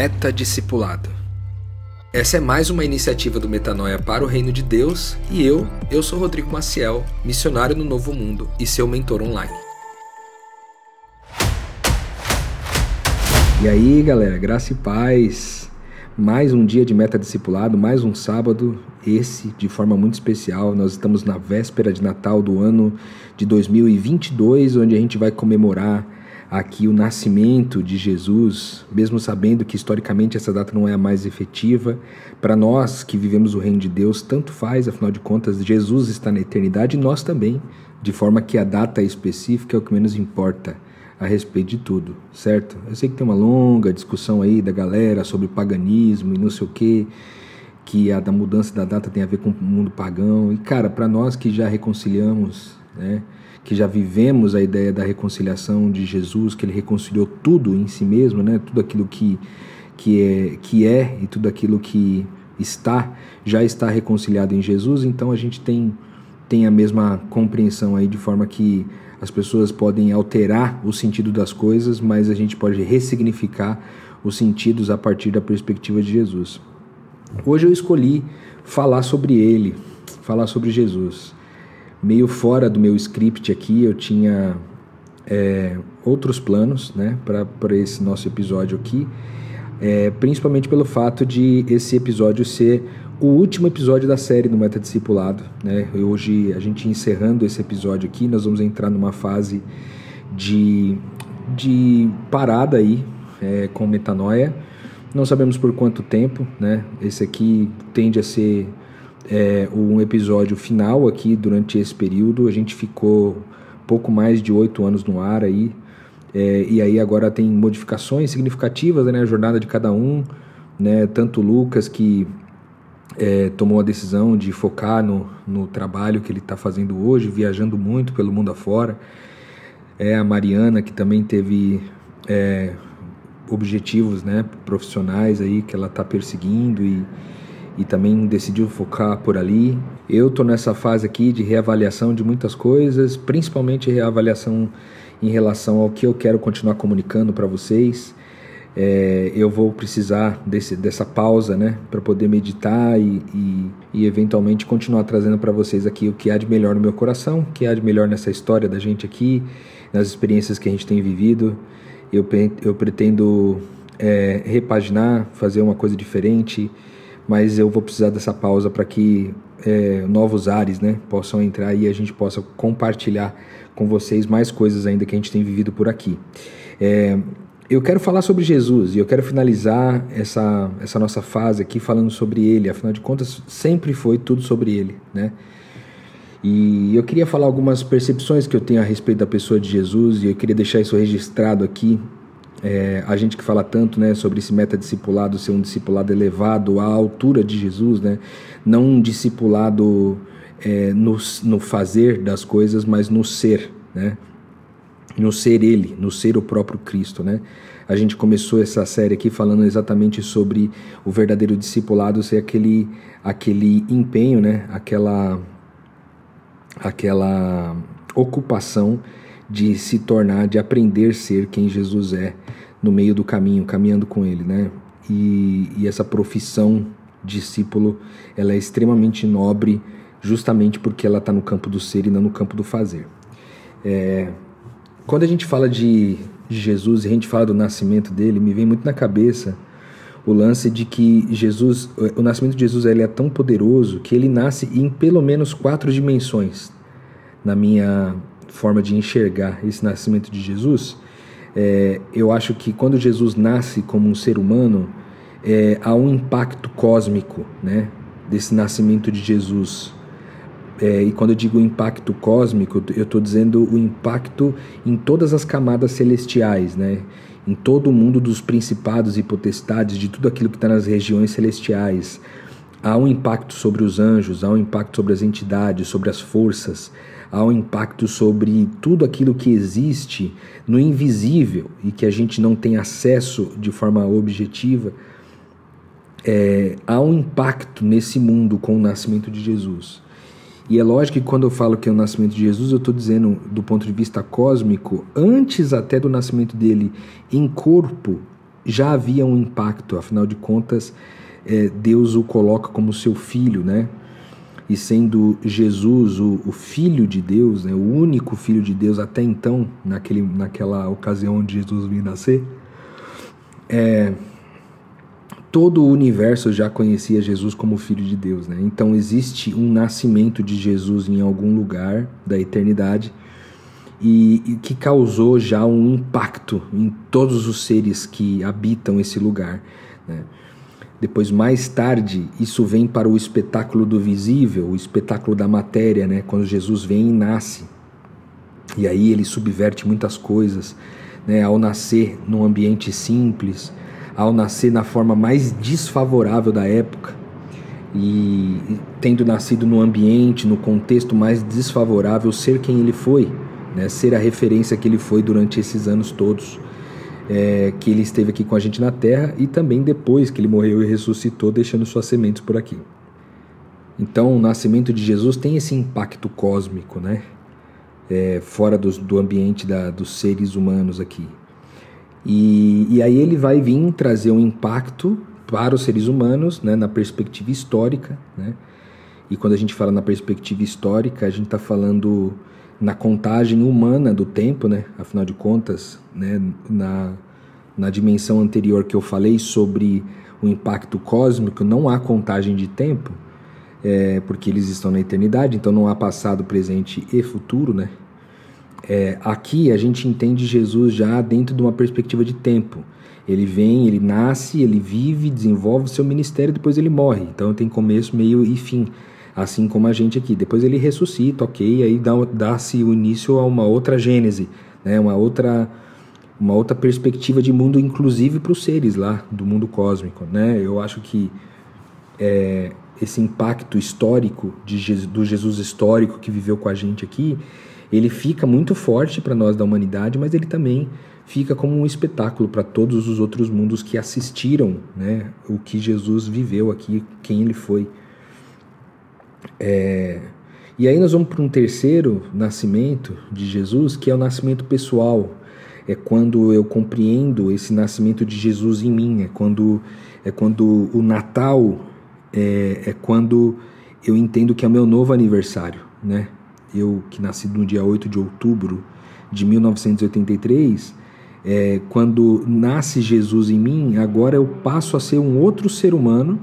Meta Discipulado. Essa é mais uma iniciativa do Metanoia para o Reino de Deus e eu, eu sou Rodrigo Maciel, missionário no Novo Mundo e seu mentor online. E aí, galera, graça e paz. Mais um dia de meta discipulado, mais um sábado, esse de forma muito especial. Nós estamos na véspera de Natal do ano de 2022, onde a gente vai comemorar aqui o nascimento de Jesus, mesmo sabendo que historicamente essa data não é a mais efetiva, para nós que vivemos o reino de Deus, tanto faz, afinal de contas, Jesus está na eternidade e nós também, de forma que a data específica é o que menos importa a respeito de tudo, certo? Eu sei que tem uma longa discussão aí da galera sobre paganismo e não sei o que, que a da mudança da data tem a ver com o mundo pagão. E cara, para nós que já reconciliamos, né? Que já vivemos a ideia da reconciliação de Jesus, que ele reconciliou tudo em si mesmo, né? Tudo aquilo que que é, que é e tudo aquilo que está já está reconciliado em Jesus, então a gente tem tem a mesma compreensão aí de forma que as pessoas podem alterar o sentido das coisas, mas a gente pode ressignificar os sentidos a partir da perspectiva de Jesus. Hoje eu escolhi falar sobre ele, falar sobre Jesus meio fora do meu script aqui, eu tinha é, outros planos né, para esse nosso episódio aqui, é, principalmente pelo fato de esse episódio ser o último episódio da série do Meta Discipulado. Né? Hoje, a gente encerrando esse episódio aqui, nós vamos entrar numa fase de, de parada aí é, com metanoia. Não sabemos por quanto tempo, né? Esse aqui tende a ser é, um episódio final aqui durante esse período. A gente ficou pouco mais de oito anos no ar aí. É, e aí agora tem modificações significativas né, na jornada de cada um. Né, tanto o Lucas que é, tomou a decisão de focar no, no trabalho que ele está fazendo hoje, viajando muito pelo mundo afora. É a Mariana que também teve é, objetivos né, profissionais aí que ela está perseguindo e, e também decidiu focar por ali. Eu estou nessa fase aqui de reavaliação de muitas coisas, principalmente reavaliação em relação ao que eu quero continuar comunicando para vocês. É, eu vou precisar desse, dessa pausa, né, para poder meditar e, e, e, eventualmente continuar trazendo para vocês aqui o que há de melhor no meu coração, o que há de melhor nessa história da gente aqui, nas experiências que a gente tem vivido. Eu, eu pretendo é, repaginar, fazer uma coisa diferente mas eu vou precisar dessa pausa para que é, novos ares né, possam entrar e a gente possa compartilhar com vocês mais coisas ainda que a gente tem vivido por aqui. É, eu quero falar sobre Jesus e eu quero finalizar essa, essa nossa fase aqui falando sobre ele, afinal de contas, sempre foi tudo sobre ele, né? E eu queria falar algumas percepções que eu tenho a respeito da pessoa de Jesus e eu queria deixar isso registrado aqui é, a gente que fala tanto né, sobre esse metadiscipulado ser um discipulado elevado à altura de Jesus, né, não um discipulado é, no, no fazer das coisas, mas no ser, né, no ser Ele, no ser o próprio Cristo. Né. A gente começou essa série aqui falando exatamente sobre o verdadeiro discipulado ser aquele, aquele empenho, né, aquela, aquela ocupação de se tornar, de aprender a ser quem Jesus é no meio do caminho, caminhando com Ele, né? E, e essa profissão discípulo, ela é extremamente nobre, justamente porque ela está no campo do ser e não no campo do fazer. É, quando a gente fala de, Jesus e a gente fala do nascimento dele, me vem muito na cabeça o lance de que Jesus, o nascimento de Jesus ele é tão poderoso que ele nasce em pelo menos quatro dimensões na minha forma de enxergar esse nascimento de Jesus, é, eu acho que quando Jesus nasce como um ser humano, é, há um impacto cósmico né, desse nascimento de Jesus. É, e quando eu digo impacto cósmico, eu estou dizendo o impacto em todas as camadas celestiais, né? em todo o mundo dos principados e potestades, de tudo aquilo que está nas regiões celestiais. Há um impacto sobre os anjos, há um impacto sobre as entidades, sobre as forças, há um impacto sobre tudo aquilo que existe no invisível e que a gente não tem acesso de forma objetiva. É, há um impacto nesse mundo com o nascimento de Jesus. E é lógico que quando eu falo que é o nascimento de Jesus, eu estou dizendo do ponto de vista cósmico, antes até do nascimento dele em corpo, já havia um impacto, afinal de contas, é, Deus o coloca como seu filho, né? E sendo Jesus o, o Filho de Deus, né, o único Filho de Deus até então, naquele, naquela ocasião onde Jesus vinha nascer, é, todo o universo já conhecia Jesus como Filho de Deus. Né? Então existe um nascimento de Jesus em algum lugar da eternidade e, e, que causou já um impacto em todos os seres que habitam esse lugar. Né? Depois, mais tarde, isso vem para o espetáculo do visível, o espetáculo da matéria, né? quando Jesus vem e nasce. E aí ele subverte muitas coisas, né? ao nascer num ambiente simples, ao nascer na forma mais desfavorável da época e tendo nascido no ambiente, no contexto mais desfavorável, ser quem ele foi né, ser a referência que ele foi durante esses anos todos é, que ele esteve aqui com a gente na Terra e também depois que ele morreu e ressuscitou, deixando suas sementes por aqui. Então, o nascimento de Jesus tem esse impacto cósmico, né? É, fora do, do ambiente da, dos seres humanos aqui. E, e aí ele vai vir trazer um impacto para os seres humanos, né, na perspectiva histórica, né? E quando a gente fala na perspectiva histórica, a gente está falando na contagem humana do tempo, né? Afinal de contas, né? Na, na dimensão anterior que eu falei sobre o impacto cósmico, não há contagem de tempo, é, porque eles estão na eternidade, então não há passado, presente e futuro, né? É, aqui a gente entende Jesus já dentro de uma perspectiva de tempo. Ele vem, ele nasce, ele vive, desenvolve o seu ministério, depois ele morre. Então tem começo, meio e fim assim como a gente aqui. Depois ele ressuscita, ok, aí dá-se o início a uma outra gênese, né? uma, outra, uma outra perspectiva de mundo, inclusive para os seres lá do mundo cósmico. Né? Eu acho que é, esse impacto histórico de Jesus, do Jesus histórico que viveu com a gente aqui, ele fica muito forte para nós da humanidade, mas ele também fica como um espetáculo para todos os outros mundos que assistiram né, o que Jesus viveu aqui, quem ele foi. É, e aí nós vamos para um terceiro nascimento de Jesus, que é o nascimento pessoal. É quando eu compreendo esse nascimento de Jesus em mim, é quando, é quando o Natal é, é quando eu entendo que é o meu novo aniversário. Né? Eu, que nasci no dia 8 de outubro de 1983, é, quando nasce Jesus em mim, agora eu passo a ser um outro ser humano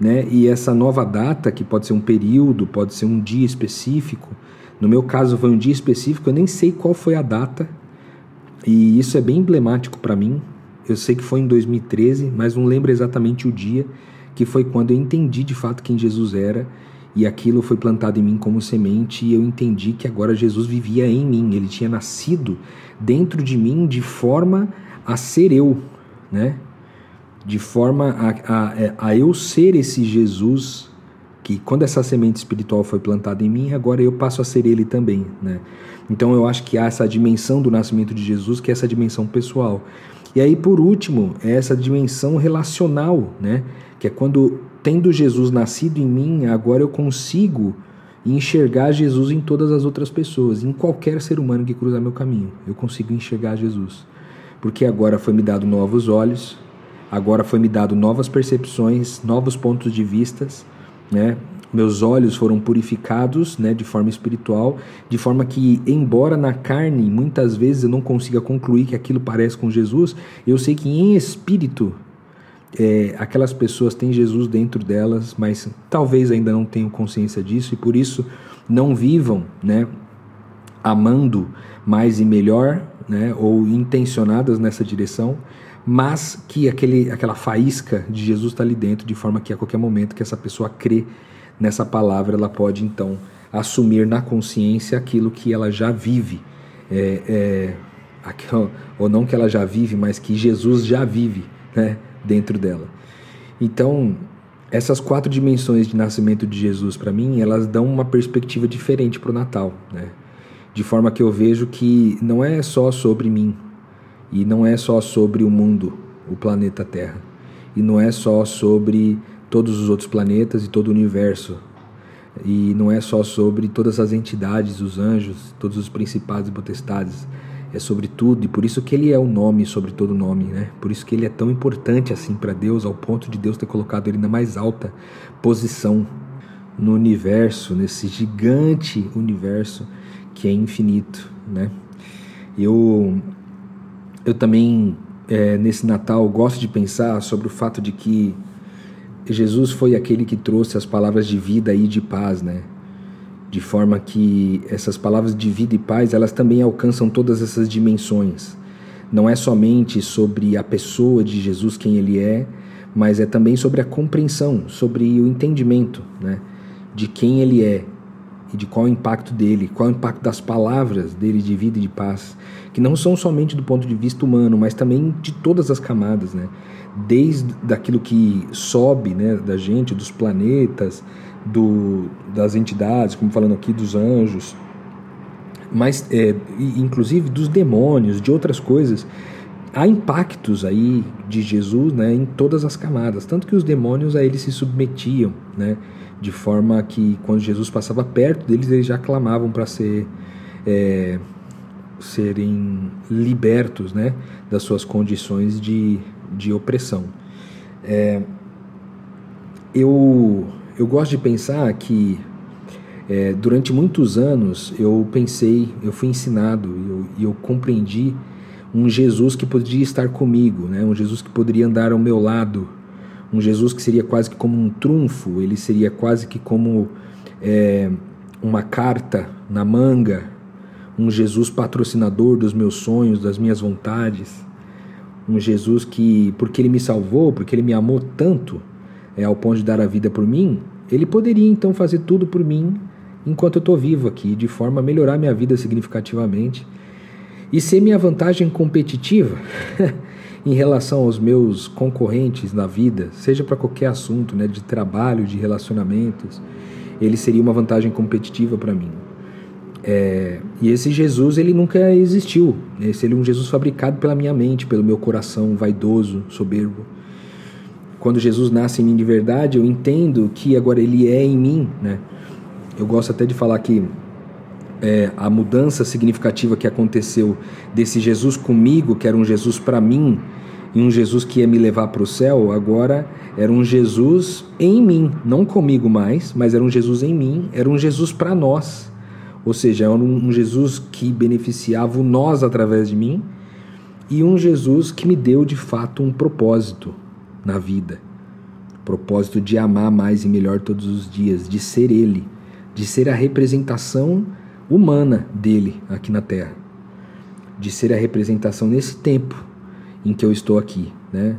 né? E essa nova data, que pode ser um período, pode ser um dia específico. No meu caso foi um dia específico, eu nem sei qual foi a data. E isso é bem emblemático para mim. Eu sei que foi em 2013, mas não lembro exatamente o dia, que foi quando eu entendi de fato quem Jesus era e aquilo foi plantado em mim como semente e eu entendi que agora Jesus vivia em mim, ele tinha nascido dentro de mim de forma a ser eu, né? De forma a, a, é, a eu ser esse Jesus que quando essa semente espiritual foi plantada em mim, agora eu passo a ser ele também, né? Então eu acho que há essa dimensão do nascimento de Jesus, que é essa dimensão pessoal. E aí por último, é essa dimensão relacional, né? Que é quando tendo Jesus nascido em mim, agora eu consigo enxergar Jesus em todas as outras pessoas, em qualquer ser humano que cruzar meu caminho. Eu consigo enxergar Jesus. Porque agora foi me dado novos olhos, Agora foi me dado novas percepções, novos pontos de vistas, né? Meus olhos foram purificados, né, de forma espiritual, de forma que, embora na carne muitas vezes eu não consiga concluir que aquilo parece com Jesus, eu sei que em espírito é, aquelas pessoas têm Jesus dentro delas, mas talvez ainda não tenham consciência disso e por isso não vivam, né, amando mais e melhor, né, ou intencionadas nessa direção, mas que aquele, aquela faísca de Jesus está ali dentro, de forma que a qualquer momento que essa pessoa crê nessa palavra, ela pode então assumir na consciência aquilo que ela já vive, é, é, ou não que ela já vive, mas que Jesus já vive né, dentro dela. Então, essas quatro dimensões de nascimento de Jesus, para mim, elas dão uma perspectiva diferente para o Natal, né? de forma que eu vejo que não é só sobre mim, e não é só sobre o mundo, o planeta Terra. E não é só sobre todos os outros planetas e todo o universo. E não é só sobre todas as entidades, os anjos, todos os principados e potestades. é sobre tudo e por isso que ele é o nome sobre todo nome, né? Por isso que ele é tão importante assim para Deus, ao ponto de Deus ter colocado ele na mais alta posição no universo, nesse gigante universo que é infinito, né? Eu eu também é, nesse Natal gosto de pensar sobre o fato de que Jesus foi aquele que trouxe as palavras de vida e de paz, né? De forma que essas palavras de vida e paz, elas também alcançam todas essas dimensões. Não é somente sobre a pessoa de Jesus, quem ele é, mas é também sobre a compreensão, sobre o entendimento, né? De quem ele é e de qual é o impacto dele, qual é o impacto das palavras dele de vida e de paz, que não são somente do ponto de vista humano, mas também de todas as camadas, né? desde daquilo que sobe né, da gente, dos planetas, do, das entidades, como falando aqui dos anjos, mas é, inclusive dos demônios, de outras coisas. Há impactos aí de Jesus né, em todas as camadas, tanto que os demônios a ele se submetiam, né, de forma que quando Jesus passava perto deles, eles já clamavam para ser é, serem libertos né, das suas condições de de opressão. É, eu, eu gosto de pensar que é, durante muitos anos eu pensei, eu fui ensinado e eu, eu, compreendi um Jesus que poderia estar comigo, né? um Jesus que poderia andar ao meu lado, um Jesus que seria quase que como um trunfo, ele seria quase que como é, uma carta na manga, um Jesus patrocinador dos meus sonhos, das minhas vontades um Jesus que, porque ele me salvou, porque ele me amou tanto, é, ao ponto de dar a vida por mim, ele poderia então fazer tudo por mim enquanto eu estou vivo aqui, de forma a melhorar minha vida significativamente e ser minha vantagem competitiva em relação aos meus concorrentes na vida, seja para qualquer assunto, né, de trabalho, de relacionamentos, ele seria uma vantagem competitiva para mim. É, e esse Jesus ele nunca existiu. Esse ele é um Jesus fabricado pela minha mente, pelo meu coração vaidoso, soberbo. Quando Jesus nasce em mim de verdade, eu entendo que agora ele é em mim, né? Eu gosto até de falar que é, a mudança significativa que aconteceu desse Jesus comigo, que era um Jesus para mim, e um Jesus que ia me levar para o céu, agora era um Jesus em mim, não comigo mais, mas era um Jesus em mim, era um Jesus para nós ou seja, é um Jesus que beneficiava o nós através de mim e um Jesus que me deu de fato um propósito na vida. Propósito de amar mais e melhor todos os dias, de ser Ele, de ser a representação humana dele aqui na Terra, de ser a representação nesse tempo em que eu estou aqui, né?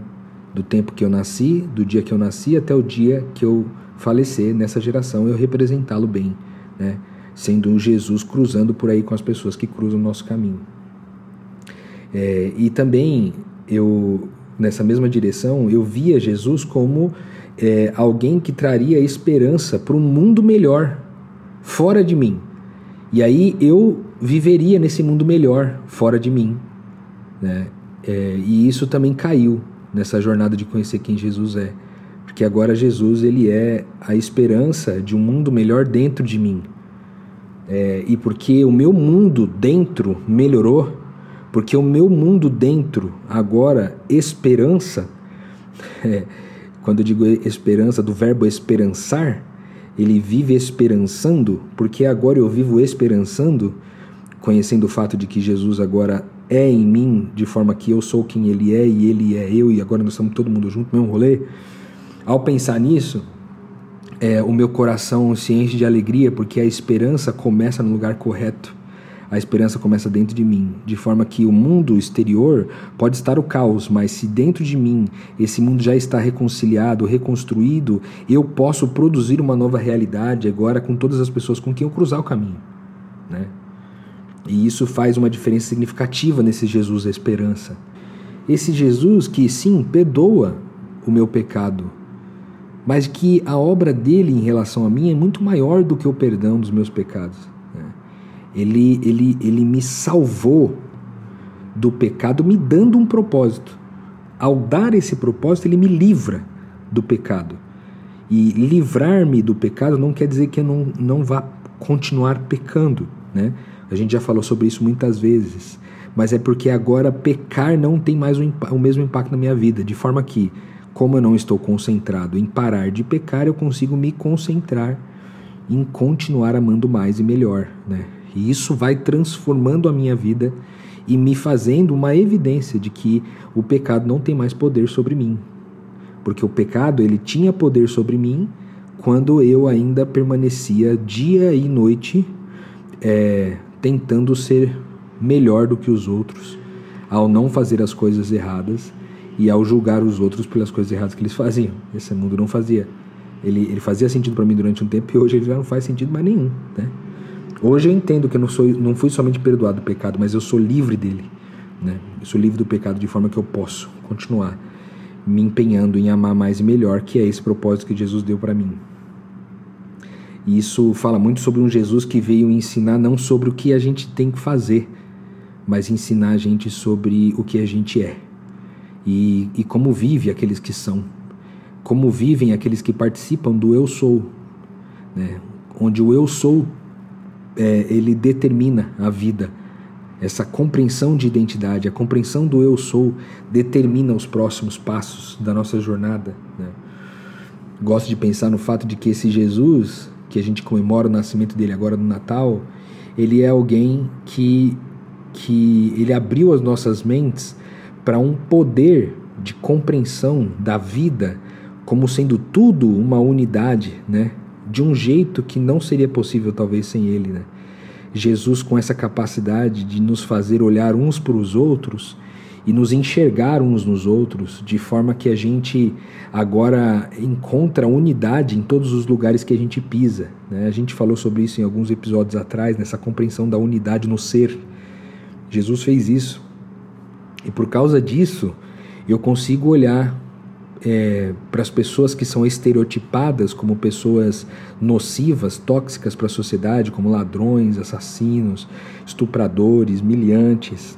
Do tempo que eu nasci, do dia que eu nasci até o dia que eu falecer nessa geração, eu representá-lo bem, né? Sendo um Jesus cruzando por aí com as pessoas que cruzam o nosso caminho. É, e também eu nessa mesma direção eu via Jesus como é, alguém que traria esperança para um mundo melhor fora de mim. E aí eu viveria nesse mundo melhor fora de mim, né? É, e isso também caiu nessa jornada de conhecer quem Jesus é, porque agora Jesus ele é a esperança de um mundo melhor dentro de mim é, e porque o meu mundo dentro melhorou, porque o meu mundo dentro agora esperança, é, quando eu digo esperança do verbo esperançar, ele vive esperançando, porque agora eu vivo esperançando, conhecendo o fato de que Jesus agora é em mim, de forma que eu sou quem ele é e ele é eu, e agora nós estamos todo mundo junto, mesmo rolê. Ao pensar nisso, é, o meu coração se enche de alegria porque a esperança começa no lugar correto. A esperança começa dentro de mim, de forma que o mundo exterior pode estar o caos, mas se dentro de mim esse mundo já está reconciliado, reconstruído, eu posso produzir uma nova realidade agora com todas as pessoas com quem eu cruzar o caminho, né? E isso faz uma diferença significativa nesse Jesus da esperança. Esse Jesus que sim perdoa o meu pecado, mas que a obra dele em relação a mim é muito maior do que o perdão dos meus pecados. Né? Ele, ele, ele me salvou do pecado, me dando um propósito. Ao dar esse propósito, ele me livra do pecado. E livrar-me do pecado não quer dizer que eu não, não vá continuar pecando. Né? A gente já falou sobre isso muitas vezes. mas é porque agora pecar não tem mais o, o mesmo impacto na minha vida, de forma que, como eu não estou concentrado em parar de pecar, eu consigo me concentrar em continuar amando mais e melhor, né? E isso vai transformando a minha vida e me fazendo uma evidência de que o pecado não tem mais poder sobre mim. Porque o pecado, ele tinha poder sobre mim quando eu ainda permanecia dia e noite é, tentando ser melhor do que os outros, ao não fazer as coisas erradas e ao julgar os outros pelas coisas erradas que eles faziam. Esse mundo não fazia. Ele, ele fazia sentido para mim durante um tempo e hoje ele já não faz sentido mais nenhum. Né? Hoje eu entendo que eu não, sou, não fui somente perdoado do pecado, mas eu sou livre dele. Né? Eu sou livre do pecado de forma que eu posso continuar me empenhando em amar mais e melhor, que é esse propósito que Jesus deu para mim. E isso fala muito sobre um Jesus que veio ensinar não sobre o que a gente tem que fazer, mas ensinar a gente sobre o que a gente é e, e como vive aqueles que são, como vivem aqueles que participam do eu sou, né? onde o eu sou é, ele determina a vida. Essa compreensão de identidade, a compreensão do eu sou, determina os próximos passos da nossa jornada. Né? Gosto de pensar no fato de que esse Jesus, que a gente comemora o nascimento dele agora no Natal, ele é alguém que, que ele abriu as nossas mentes para um poder de compreensão da vida como sendo tudo uma unidade, né? de um jeito que não seria possível talvez sem ele, né? Jesus com essa capacidade de nos fazer olhar uns para os outros e nos enxergar uns nos outros, de forma que a gente agora encontra unidade em todos os lugares que a gente pisa. Né? A gente falou sobre isso em alguns episódios atrás, nessa compreensão da unidade no ser. Jesus fez isso. E por causa disso, eu consigo olhar é, para as pessoas que são estereotipadas como pessoas nocivas, tóxicas para a sociedade, como ladrões, assassinos, estupradores, miliantes,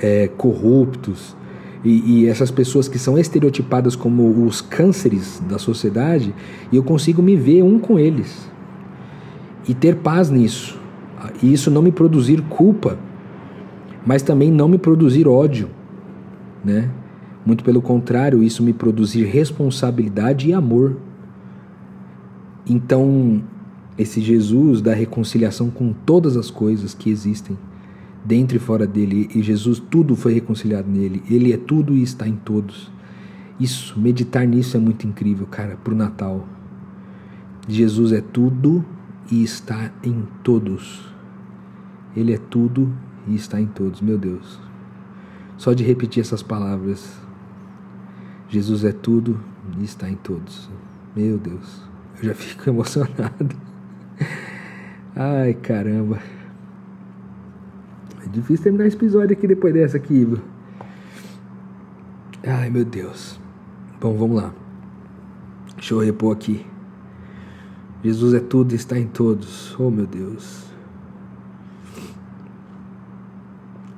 é, corruptos, e, e, essas pessoas que são estereotipadas como os cânceres da sociedade, e eu consigo me ver um com eles e ter paz nisso, e isso não me produzir culpa, mas também não me produzir ódio, né? Muito pelo contrário, isso me produzir responsabilidade e amor. Então, esse Jesus da reconciliação com todas as coisas que existem, dentro e fora dele, e Jesus, tudo foi reconciliado nele, ele é tudo e está em todos. Isso, meditar nisso é muito incrível, cara, para o Natal. Jesus é tudo e está em todos. Ele é tudo e está em todos, meu Deus. Só de repetir essas palavras Jesus é tudo e está em todos. Meu Deus, eu já fico emocionado. Ai, caramba. É difícil terminar esse episódio aqui depois dessa aqui? Ai, meu Deus. Bom, vamos lá. Deixa eu repor aqui. Jesus é tudo e está em todos. Oh, meu Deus.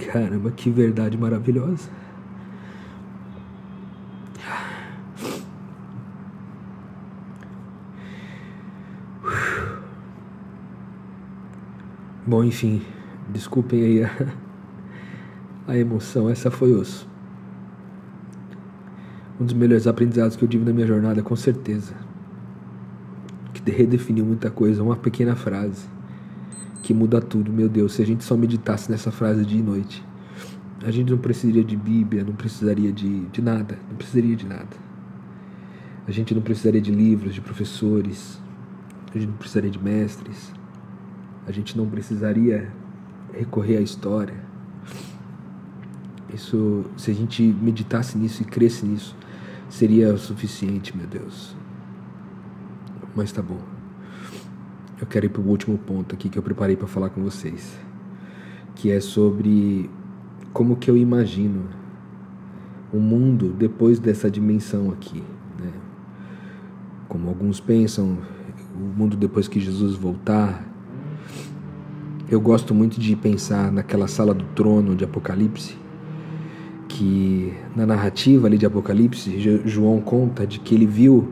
Caramba, que verdade maravilhosa. Bom, enfim, desculpem aí a, a emoção. Essa foi os, um dos melhores aprendizados que eu tive na minha jornada, com certeza. Que redefiniu muita coisa. Uma pequena frase que muda tudo. Meu Deus, se a gente só meditasse nessa frase dia e noite, a gente não precisaria de Bíblia, não precisaria de, de nada. Não precisaria de nada. A gente não precisaria de livros, de professores. A gente não precisaria de mestres a gente não precisaria recorrer à história. Isso, se a gente meditasse nisso e cresce nisso, seria o suficiente, meu Deus. Mas tá bom. Eu quero ir para o último ponto aqui que eu preparei para falar com vocês, que é sobre como que eu imagino o mundo depois dessa dimensão aqui, né? Como alguns pensam, o mundo depois que Jesus voltar, eu gosto muito de pensar naquela sala do trono de Apocalipse, que na narrativa ali de Apocalipse, João conta de que ele viu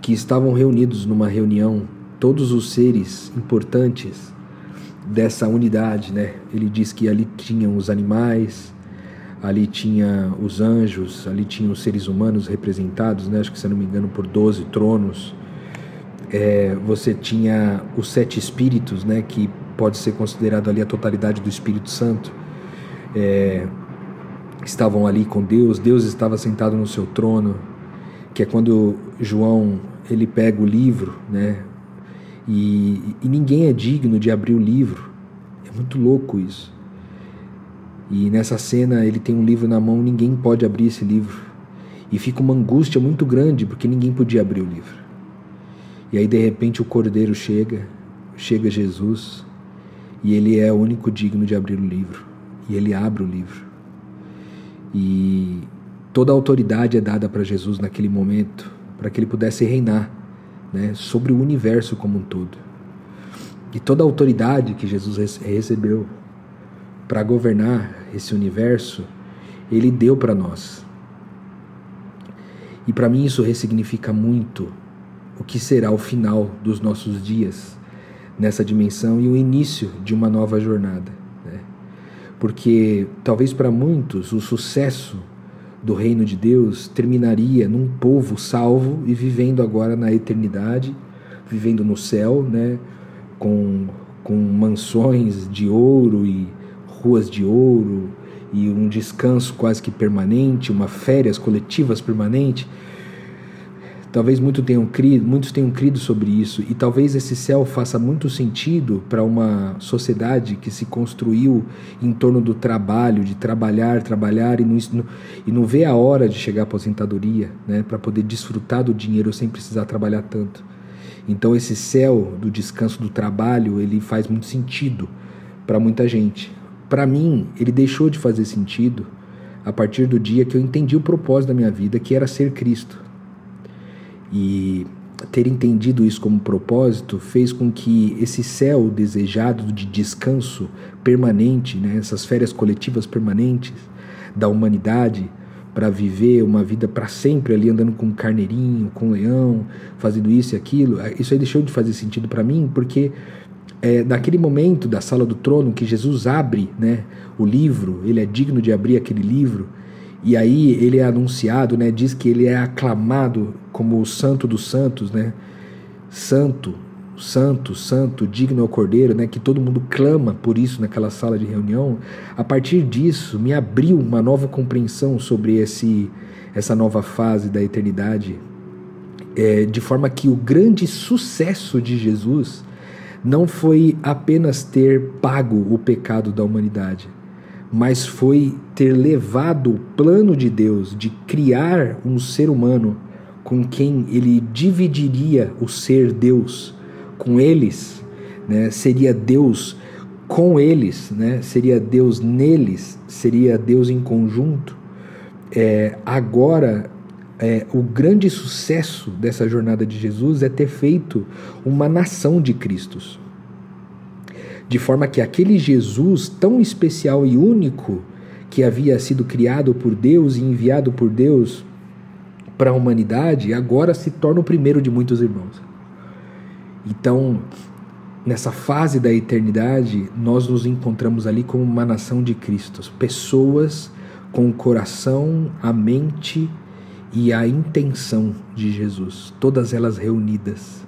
que estavam reunidos numa reunião todos os seres importantes dessa unidade, né? Ele diz que ali tinham os animais, ali tinha os anjos, ali tinha os seres humanos representados, né? Acho que se não me engano por 12 tronos. É, você tinha os sete espíritos, né? Que pode ser considerado ali a totalidade do Espírito Santo. É, estavam ali com Deus, Deus estava sentado no seu trono, que é quando João ele pega o livro, né? E, e ninguém é digno de abrir o livro. É muito louco isso. E nessa cena ele tem um livro na mão, ninguém pode abrir esse livro. E fica uma angústia muito grande porque ninguém podia abrir o livro. E aí de repente o cordeiro chega, chega Jesus, e ele é o único digno de abrir o livro. E ele abre o livro. E toda a autoridade é dada para Jesus naquele momento, para que ele pudesse reinar né, sobre o universo como um todo. E toda a autoridade que Jesus recebeu para governar esse universo, ele deu para nós. E para mim isso ressignifica muito o que será o final dos nossos dias nessa dimensão e o início de uma nova jornada. Né? Porque talvez para muitos o sucesso do reino de Deus terminaria num povo salvo e vivendo agora na eternidade, vivendo no céu, né, com, com mansões de ouro e ruas de ouro e um descanso quase que permanente, uma férias coletivas permanente. Talvez muitos tenham crido, muitos tenham crido sobre isso e talvez esse céu faça muito sentido para uma sociedade que se construiu em torno do trabalho, de trabalhar, trabalhar e não, e não vê a hora de chegar à aposentadoria, né, para poder desfrutar do dinheiro sem precisar trabalhar tanto. Então esse céu do descanso do trabalho, ele faz muito sentido para muita gente. Para mim, ele deixou de fazer sentido a partir do dia que eu entendi o propósito da minha vida, que era ser Cristo e ter entendido isso como propósito fez com que esse céu desejado de descanso permanente, né, essas férias coletivas permanentes da humanidade para viver uma vida para sempre ali andando com um carneirinho, com um leão, fazendo isso e aquilo, isso aí deixou de fazer sentido para mim porque é, naquele momento da sala do trono que Jesus abre né, o livro, ele é digno de abrir aquele livro e aí ele é anunciado, né? Diz que ele é aclamado como o santo dos santos, né? Santo, santo, santo, digno ao Cordeiro, né? Que todo mundo clama por isso naquela sala de reunião. A partir disso, me abriu uma nova compreensão sobre esse essa nova fase da eternidade, é, de forma que o grande sucesso de Jesus não foi apenas ter pago o pecado da humanidade, mas foi ter levado o plano de Deus de criar um ser humano com quem ele dividiria o ser Deus com eles, né? seria Deus com eles, né? seria Deus neles, seria Deus em conjunto. É, agora, é, o grande sucesso dessa jornada de Jesus é ter feito uma nação de Cristos de forma que aquele Jesus tão especial e único que havia sido criado por Deus e enviado por Deus para a humanidade, agora se torna o primeiro de muitos irmãos. Então, nessa fase da eternidade, nós nos encontramos ali como uma nação de Cristos, pessoas com o coração, a mente e a intenção de Jesus, todas elas reunidas.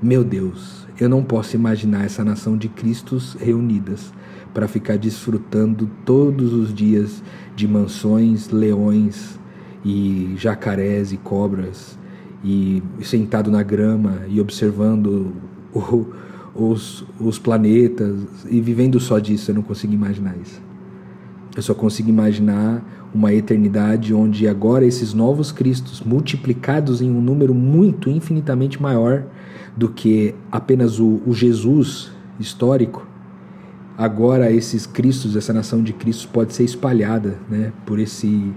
Meu Deus, eu não posso imaginar essa nação de Cristos reunidas para ficar desfrutando todos os dias de mansões, leões e jacarés e cobras e sentado na grama e observando o, os, os planetas e vivendo só disso. Eu não consigo imaginar isso. Eu só consigo imaginar uma eternidade onde agora esses novos Cristos, multiplicados em um número muito infinitamente maior, do que apenas o, o Jesus histórico, agora esses Cristos, essa nação de Cristo pode ser espalhada né, por esse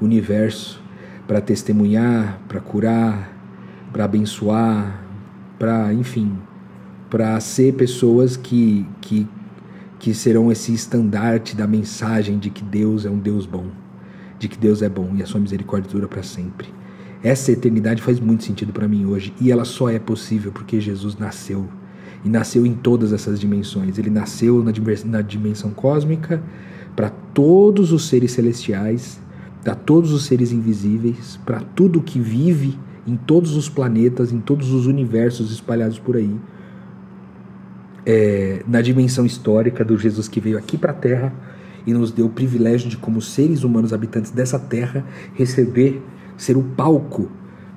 universo para testemunhar, para curar, para abençoar, para, enfim, para ser pessoas que, que, que serão esse estandarte da mensagem de que Deus é um Deus bom, de que Deus é bom e a sua misericórdia dura para sempre. Essa eternidade faz muito sentido para mim hoje e ela só é possível porque Jesus nasceu e nasceu em todas essas dimensões. Ele nasceu na dimensão cósmica para todos os seres celestiais, para todos os seres invisíveis, para tudo que vive em todos os planetas, em todos os universos espalhados por aí. É, na dimensão histórica do Jesus que veio aqui para a Terra e nos deu o privilégio de, como seres humanos habitantes dessa Terra, receber, ser o palco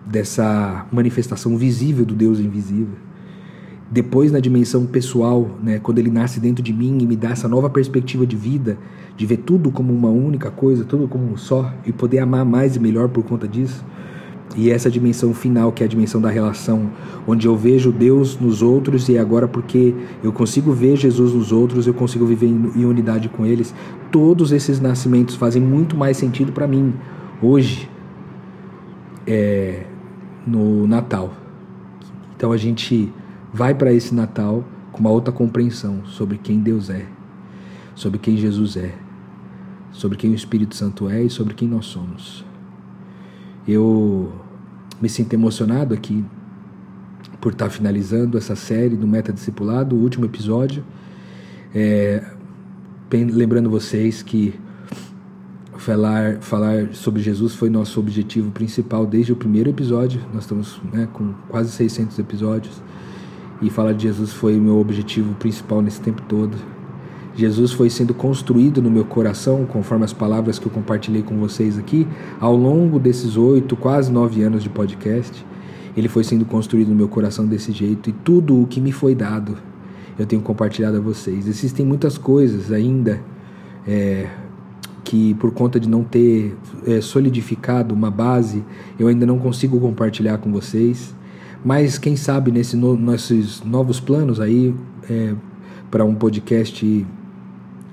dessa manifestação visível do Deus invisível. Depois, na dimensão pessoal, né, quando ele nasce dentro de mim e me dá essa nova perspectiva de vida, de ver tudo como uma única coisa, tudo como um só, e poder amar mais e melhor por conta disso. E essa dimensão final, que é a dimensão da relação, onde eu vejo Deus nos outros e agora porque eu consigo ver Jesus nos outros, eu consigo viver em unidade com eles. Todos esses nascimentos fazem muito mais sentido para mim hoje, é, no Natal. Então a gente vai para esse Natal com uma outra compreensão sobre quem Deus é, sobre quem Jesus é, sobre quem o Espírito Santo é e sobre quem nós somos. Eu me sinto emocionado aqui por estar finalizando essa série do Meta Discipulado, o último episódio. É, lembrando vocês que falar, falar sobre Jesus foi nosso objetivo principal desde o primeiro episódio. Nós estamos né, com quase 600 episódios. E falar de Jesus foi meu objetivo principal nesse tempo todo. Jesus foi sendo construído no meu coração, conforme as palavras que eu compartilhei com vocês aqui, ao longo desses oito, quase nove anos de podcast. Ele foi sendo construído no meu coração desse jeito e tudo o que me foi dado eu tenho compartilhado a vocês. Existem muitas coisas ainda é, que, por conta de não ter é, solidificado uma base, eu ainda não consigo compartilhar com vocês. Mas quem sabe nesse no, nossos novos planos aí é, para um podcast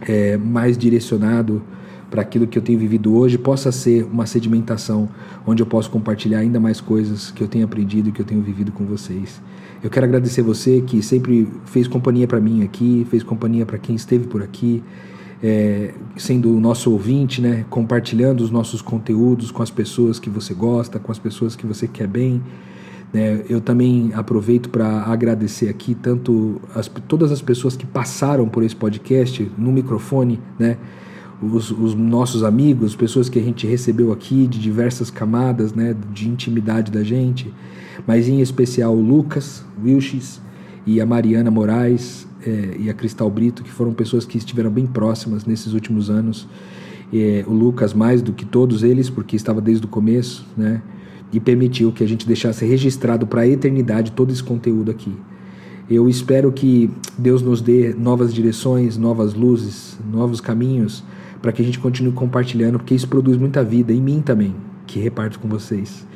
é, mais direcionado para aquilo que eu tenho vivido hoje possa ser uma sedimentação onde eu posso compartilhar ainda mais coisas que eu tenho aprendido e que eu tenho vivido com vocês. Eu quero agradecer você que sempre fez companhia para mim aqui, fez companhia para quem esteve por aqui, é, sendo o nosso ouvinte, né, compartilhando os nossos conteúdos com as pessoas que você gosta, com as pessoas que você quer bem. É, eu também aproveito para agradecer aqui tanto as, todas as pessoas que passaram por esse podcast no microfone, né? Os, os, nossos amigos, pessoas que a gente recebeu aqui de diversas camadas, né? De intimidade da gente, mas em especial o Lucas Wilches e a Mariana Moraes é, e a Cristal Brito, que foram pessoas que estiveram bem próximas nesses últimos anos. É, o Lucas mais do que todos eles, porque estava desde o começo, né? E permitiu que a gente deixasse registrado para a eternidade todo esse conteúdo aqui. Eu espero que Deus nos dê novas direções, novas luzes, novos caminhos para que a gente continue compartilhando, porque isso produz muita vida em mim também, que reparto com vocês.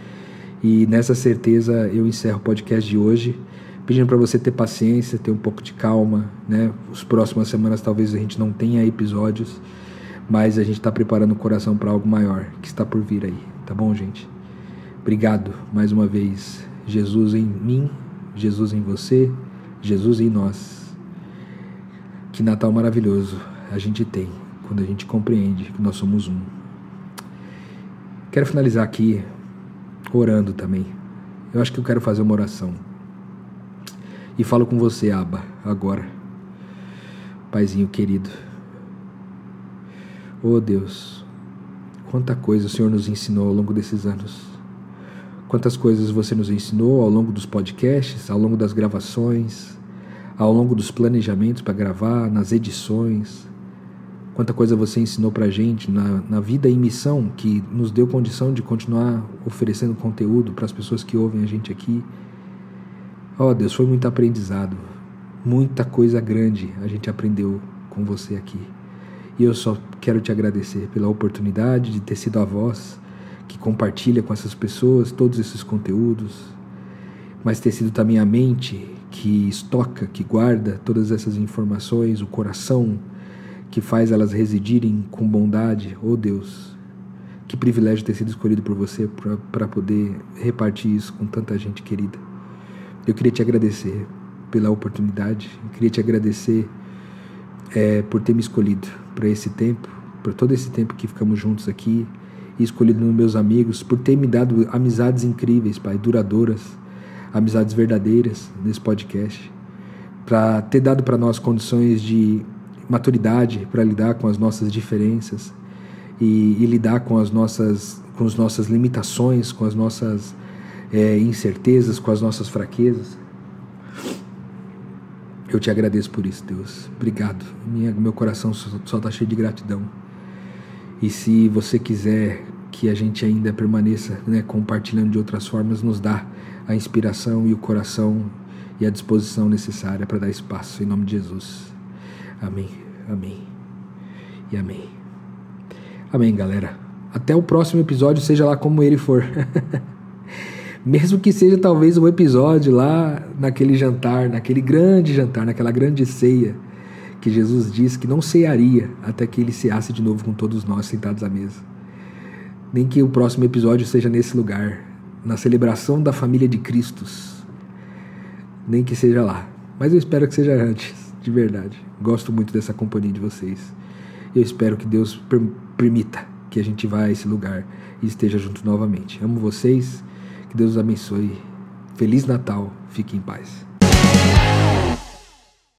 E nessa certeza eu encerro o podcast de hoje, pedindo para você ter paciência, ter um pouco de calma, né? As próximas semanas talvez a gente não tenha episódios, mas a gente está preparando o coração para algo maior que está por vir aí, tá bom, gente? Obrigado mais uma vez, Jesus em mim, Jesus em você, Jesus em nós. Que Natal maravilhoso a gente tem quando a gente compreende que nós somos um. Quero finalizar aqui orando também. Eu acho que eu quero fazer uma oração. E falo com você, Aba, agora. Paizinho querido. Oh Deus, quanta coisa o Senhor nos ensinou ao longo desses anos quantas coisas você nos ensinou ao longo dos podcasts, ao longo das gravações, ao longo dos planejamentos para gravar, nas edições. Quanta coisa você ensinou para a gente na, na vida em missão que nos deu condição de continuar oferecendo conteúdo para as pessoas que ouvem a gente aqui. Oh Deus, foi muito aprendizado, muita coisa grande a gente aprendeu com você aqui. E eu só quero te agradecer pela oportunidade de ter sido a voz que compartilha com essas pessoas todos esses conteúdos, mas ter sido também a mente que estoca, que guarda todas essas informações, o coração que faz elas residirem com bondade. Oh Deus, que privilégio ter sido escolhido por você para poder repartir isso com tanta gente querida. Eu queria te agradecer pela oportunidade, eu queria te agradecer é, por ter me escolhido para esse tempo, por todo esse tempo que ficamos juntos aqui e escolhido nos meus amigos, por ter me dado amizades incríveis, Pai, duradouras, amizades verdadeiras nesse podcast. para ter dado para nós condições de maturidade para lidar com as nossas diferenças e, e, lidar com as nossas, com as nossas limitações, com as nossas é, incertezas, com as nossas fraquezas. Eu te agradeço por isso, Deus. Obrigado. Minha, meu coração só está cheio de gratidão. E se você quiser que a gente ainda permaneça né, compartilhando de outras formas, nos dá a inspiração e o coração e a disposição necessária para dar espaço, em nome de Jesus. Amém, amém e amém. Amém, galera. Até o próximo episódio, seja lá como ele for. Mesmo que seja talvez um episódio lá naquele jantar, naquele grande jantar, naquela grande ceia que Jesus disse que não cearia até que ele ceasse de novo com todos nós sentados à mesa. Nem que o próximo episódio seja nesse lugar, na celebração da família de Cristos. Nem que seja lá. Mas eu espero que seja antes, de verdade. Gosto muito dessa companhia de vocês. Eu espero que Deus permita que a gente vá a esse lugar e esteja junto novamente. Amo vocês. Que Deus os abençoe. Feliz Natal. Fique em paz.